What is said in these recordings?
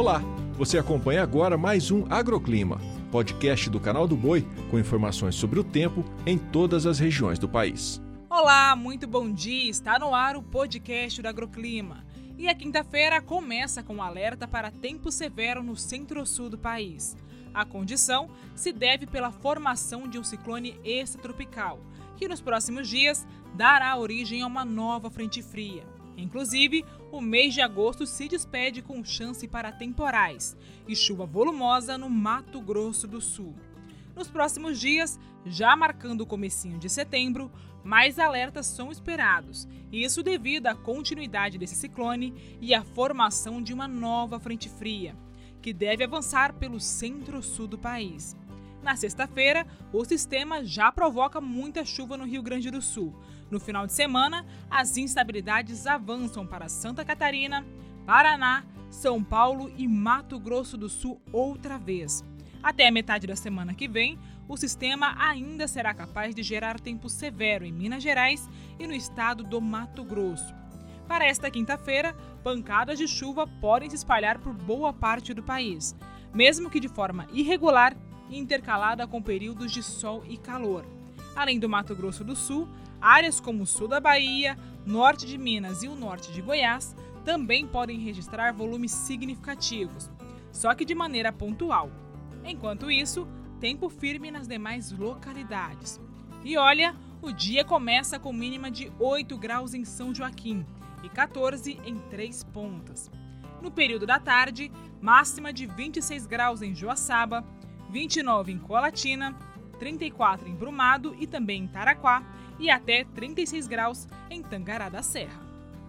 Olá, você acompanha agora mais um Agroclima, podcast do canal do Boi com informações sobre o tempo em todas as regiões do país. Olá, muito bom dia. Está no ar o podcast do Agroclima. E a quinta-feira começa com um alerta para tempo severo no centro-sul do país. A condição se deve pela formação de um ciclone extratropical, que nos próximos dias dará origem a uma nova frente fria. Inclusive, o mês de agosto se despede com chance para temporais e chuva volumosa no Mato Grosso do Sul. Nos próximos dias, já marcando o comecinho de setembro, mais alertas são esperados, isso devido à continuidade desse ciclone e à formação de uma nova frente fria, que deve avançar pelo centro-sul do país. Na sexta-feira, o sistema já provoca muita chuva no Rio Grande do Sul. No final de semana, as instabilidades avançam para Santa Catarina, Paraná, São Paulo e Mato Grosso do Sul outra vez. Até a metade da semana que vem, o sistema ainda será capaz de gerar tempo severo em Minas Gerais e no estado do Mato Grosso. Para esta quinta-feira, pancadas de chuva podem se espalhar por boa parte do país, mesmo que de forma irregular intercalada com períodos de sol e calor. Além do Mato Grosso do Sul, áreas como o sul da Bahia, norte de Minas e o norte de Goiás também podem registrar volumes significativos, só que de maneira pontual. Enquanto isso, tempo firme nas demais localidades. E olha, o dia começa com mínima de 8 graus em São Joaquim e 14 em Três Pontas. No período da tarde, máxima de 26 graus em Joaçaba, 29 em Colatina, 34 em Brumado e também em Taraquá e até 36 graus em Tangará da Serra.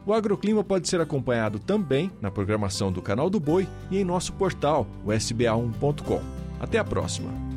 O agroclima pode ser acompanhado também na programação do Canal do Boi e em nosso portal, o sba1.com. Até a próxima!